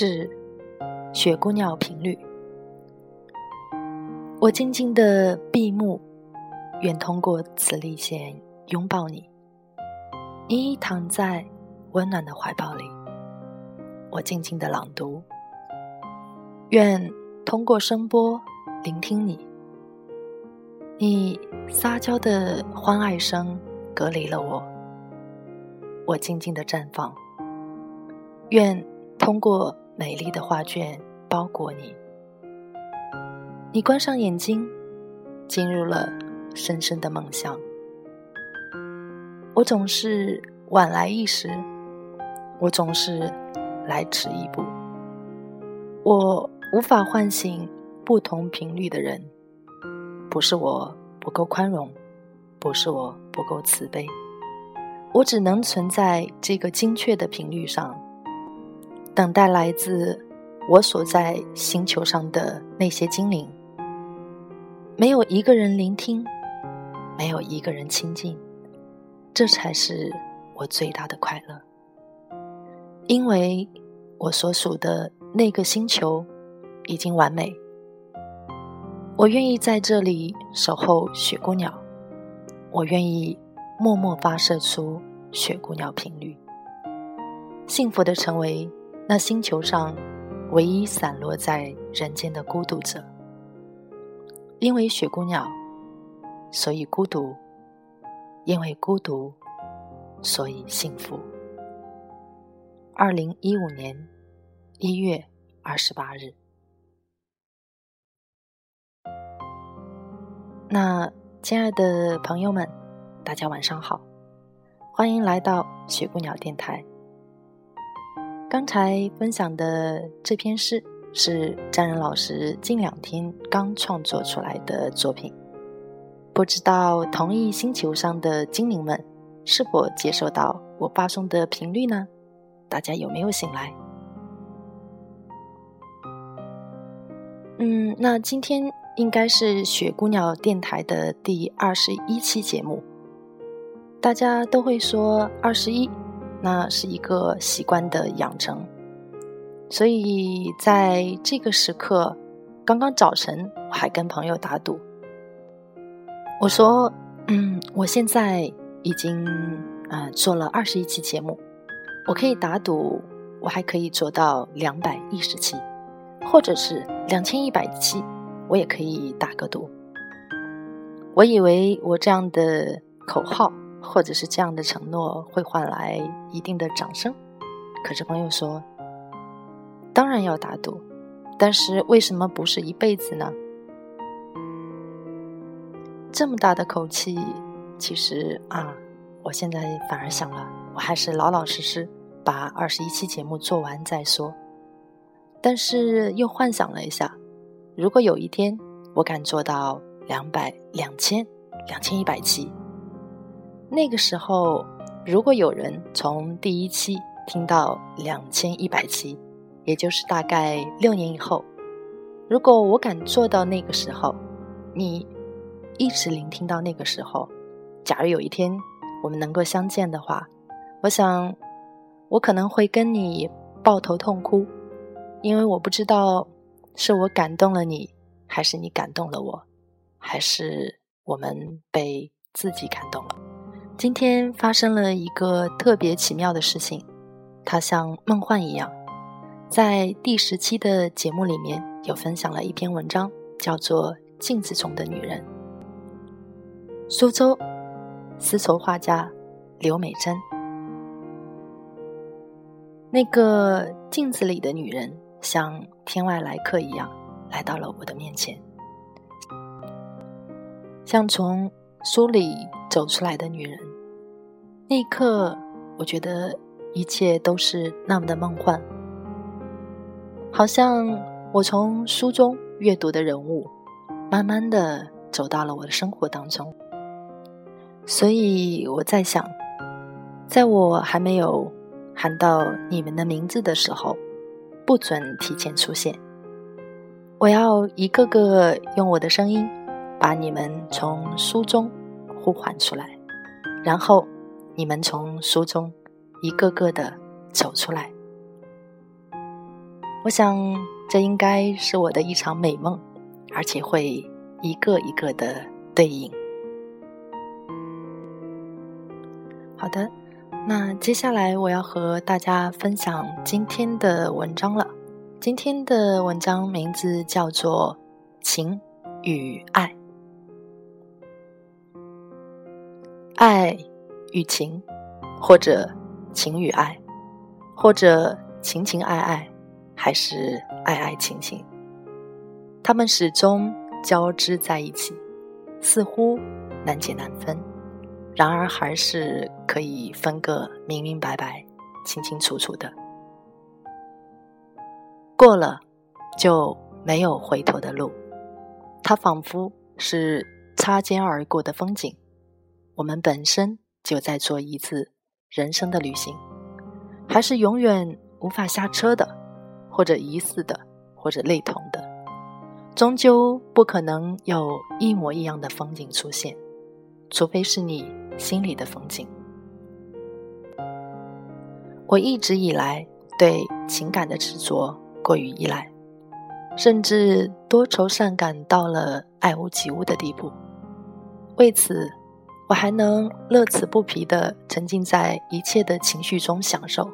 是雪姑娘频率，我静静的闭目，愿通过此历险拥抱你。你躺在温暖的怀抱里，我静静的朗读，愿通过声波聆听你。你撒娇的欢爱声隔离了我，我静静的绽放，愿通过。美丽的画卷包裹你，你关上眼睛，进入了深深的梦乡。我总是晚来一时，我总是来迟一步。我无法唤醒不同频率的人，不是我不够宽容，不是我不够慈悲，我只能存在这个精确的频率上。等待来自我所在星球上的那些精灵，没有一个人聆听，没有一个人亲近，这才是我最大的快乐。因为我所属的那个星球已经完美，我愿意在这里守候雪姑娘，我愿意默默发射出雪姑娘频率，幸福的成为。那星球上唯一散落在人间的孤独者，因为雪姑娘，所以孤独；因为孤独，所以幸福。二零一五年一月二十八日。那亲爱的朋友们，大家晚上好，欢迎来到雪姑娘电台。刚才分享的这篇诗是张仁老师近两天刚创作出来的作品，不知道同一星球上的精灵们是否接受到我发送的频率呢？大家有没有醒来？嗯，那今天应该是雪姑娘电台的第二十一期节目，大家都会说二十一。那是一个习惯的养成，所以在这个时刻，刚刚早晨我还跟朋友打赌，我说：“嗯，我现在已经啊做了二十一期节目，我可以打赌，我还可以做到两百一十期，或者是两千一百期，我也可以打个赌。”我以为我这样的口号。或者是这样的承诺会换来一定的掌声，可是朋友说，当然要打赌，但是为什么不是一辈子呢？这么大的口气，其实啊，我现在反而想了，我还是老老实实把二十一期节目做完再说。但是又幻想了一下，如果有一天我敢做到两百、两千、两千一百期。那个时候，如果有人从第一期听到两千一百期，也就是大概六年以后，如果我敢做到那个时候，你一直聆听到那个时候，假如有一天我们能够相见的话，我想我可能会跟你抱头痛哭，因为我不知道是我感动了你，还是你感动了我，还是我们被自己感动了。今天发生了一个特别奇妙的事情，它像梦幻一样。在第十期的节目里面有分享了一篇文章，叫做《镜子中的女人》。苏州丝绸画家刘美珍，那个镜子里的女人，像天外来客一样来到了我的面前，像从书里走出来的女人。那一刻，我觉得一切都是那么的梦幻，好像我从书中阅读的人物，慢慢的走到了我的生活当中。所以我在想，在我还没有喊到你们的名字的时候，不准提前出现。我要一个个用我的声音，把你们从书中呼唤出来，然后你们从书中一个个的走出来。我想，这应该是我的一场美梦，而且会一个一个的对应。好的，那接下来我要和大家分享今天的文章了。今天的文章名字叫做《情与爱》，爱与情，或者情与爱，或者情情爱爱，还是爱爱情情，他们始终交织在一起，似乎难解难分。然而，还是可以分个明明白白、清清楚楚的。过了，就没有回头的路。它仿佛是擦肩而过的风景。我们本身就在做一次人生的旅行，还是永远无法下车的，或者疑似的，或者类同的，终究不可能有一模一样的风景出现，除非是你。心里的风景。我一直以来对情感的执着过于依赖，甚至多愁善感到了爱屋及乌的地步。为此，我还能乐此不疲地沉浸在一切的情绪中享受，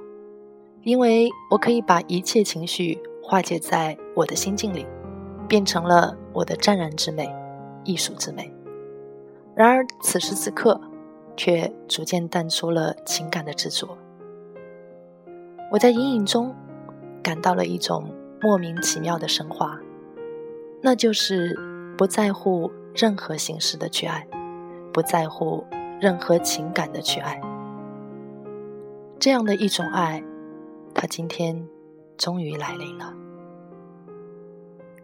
因为我可以把一切情绪化解在我的心境里，变成了我的湛然之美、艺术之美。然而，此时此刻。却逐渐淡出了情感的执着。我在阴影中感到了一种莫名其妙的升华，那就是不在乎任何形式的去爱，不在乎任何情感的去爱。这样的一种爱，它今天终于来临了。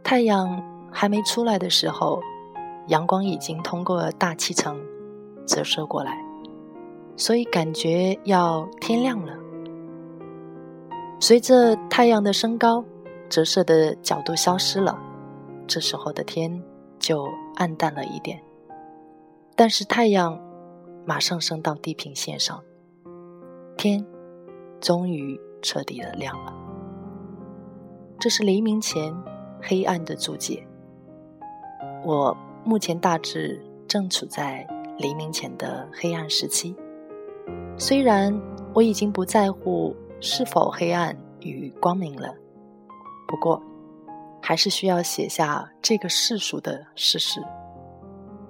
太阳还没出来的时候，阳光已经通过大气层。折射过来，所以感觉要天亮了。随着太阳的升高，折射的角度消失了，这时候的天就暗淡了一点。但是太阳马上升到地平线上，天终于彻底的亮了。这是黎明前黑暗的注解。我目前大致正处在。黎明前的黑暗时期，虽然我已经不在乎是否黑暗与光明了，不过还是需要写下这个世俗的事实。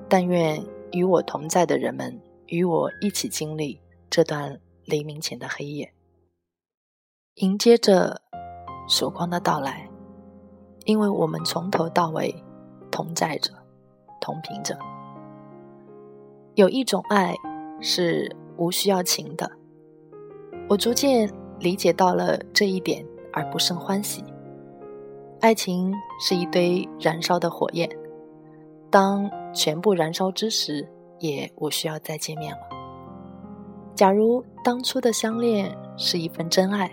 但愿与我同在的人们与我一起经历这段黎明前的黑夜，迎接着曙光的到来，因为我们从头到尾同在着，同频着。有一种爱是无需要情的，我逐渐理解到了这一点，而不胜欢喜。爱情是一堆燃烧的火焰，当全部燃烧之时，也无需要再见面了。假如当初的相恋是一份真爱，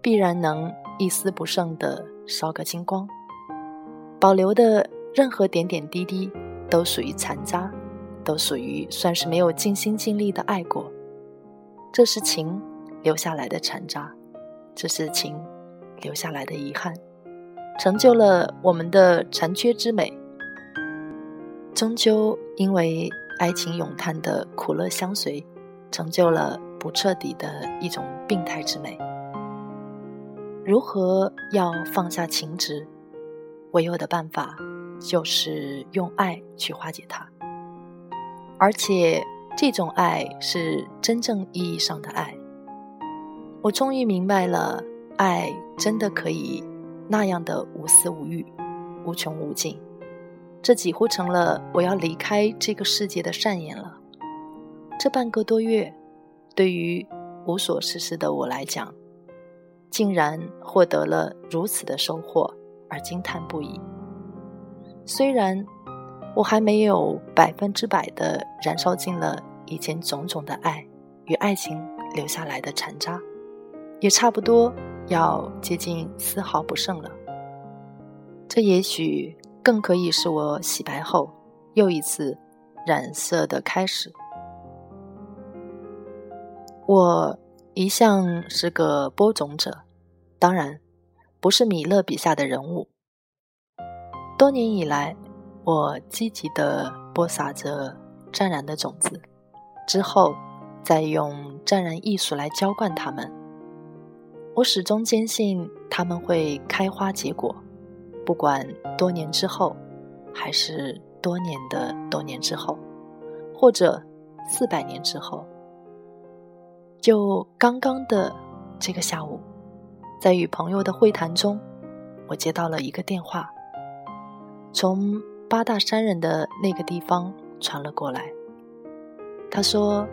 必然能一丝不剩的烧个精光，保留的任何点点滴滴都属于残渣。都属于算是没有尽心尽力的爱过，这是情留下来的残渣，这是情留下来的遗憾，成就了我们的残缺之美。终究因为爱情咏叹的苦乐相随，成就了不彻底的一种病态之美。如何要放下情执？唯有的办法就是用爱去化解它。而且，这种爱是真正意义上的爱。我终于明白了，爱真的可以那样的无私无欲、无穷无尽。这几乎成了我要离开这个世界的善言了。这半个多月，对于无所事事的我来讲，竟然获得了如此的收获而惊叹不已。虽然我还没有百分之百的燃烧尽了以前种种的爱与爱情留下来的残渣，也差不多要接近丝毫不剩了。这也许更可以是我洗白后又一次染色的开始。我一向是个播种者，当然不是米勒笔下的人物。多年以来，我积极地播撒着湛然的种子，之后再用湛然艺术来浇灌它们。我始终坚信他们会开花结果，不管多年之后，还是多年的多年之后，或者四百年之后。就刚刚的这个下午，在与朋友的会谈中，我接到了一个电话，从八大山人的那个地方传了过来。他说，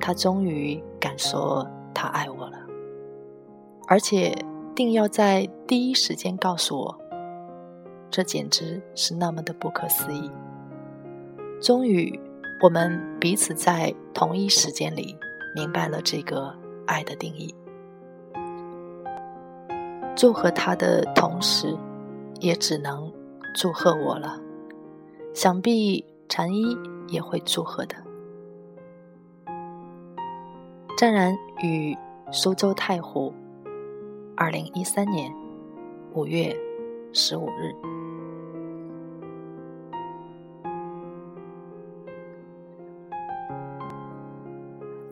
他终于敢说他爱我了，而且定要在第一时间告诉我。这简直是那么的不可思议。终于，我们彼此在同一时间里。明白了这个爱的定义，祝贺他的同时，也只能祝贺我了。想必禅一也会祝贺的。湛然与苏州太湖，二零一三年五月十五日。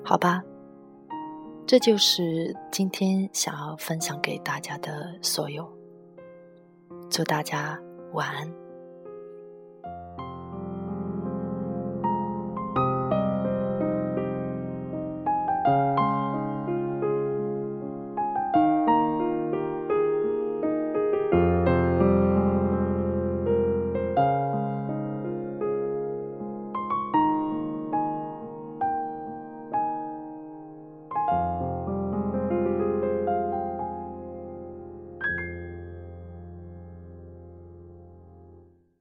好吧，这就是今天想要分享给大家的所有。祝大家晚安。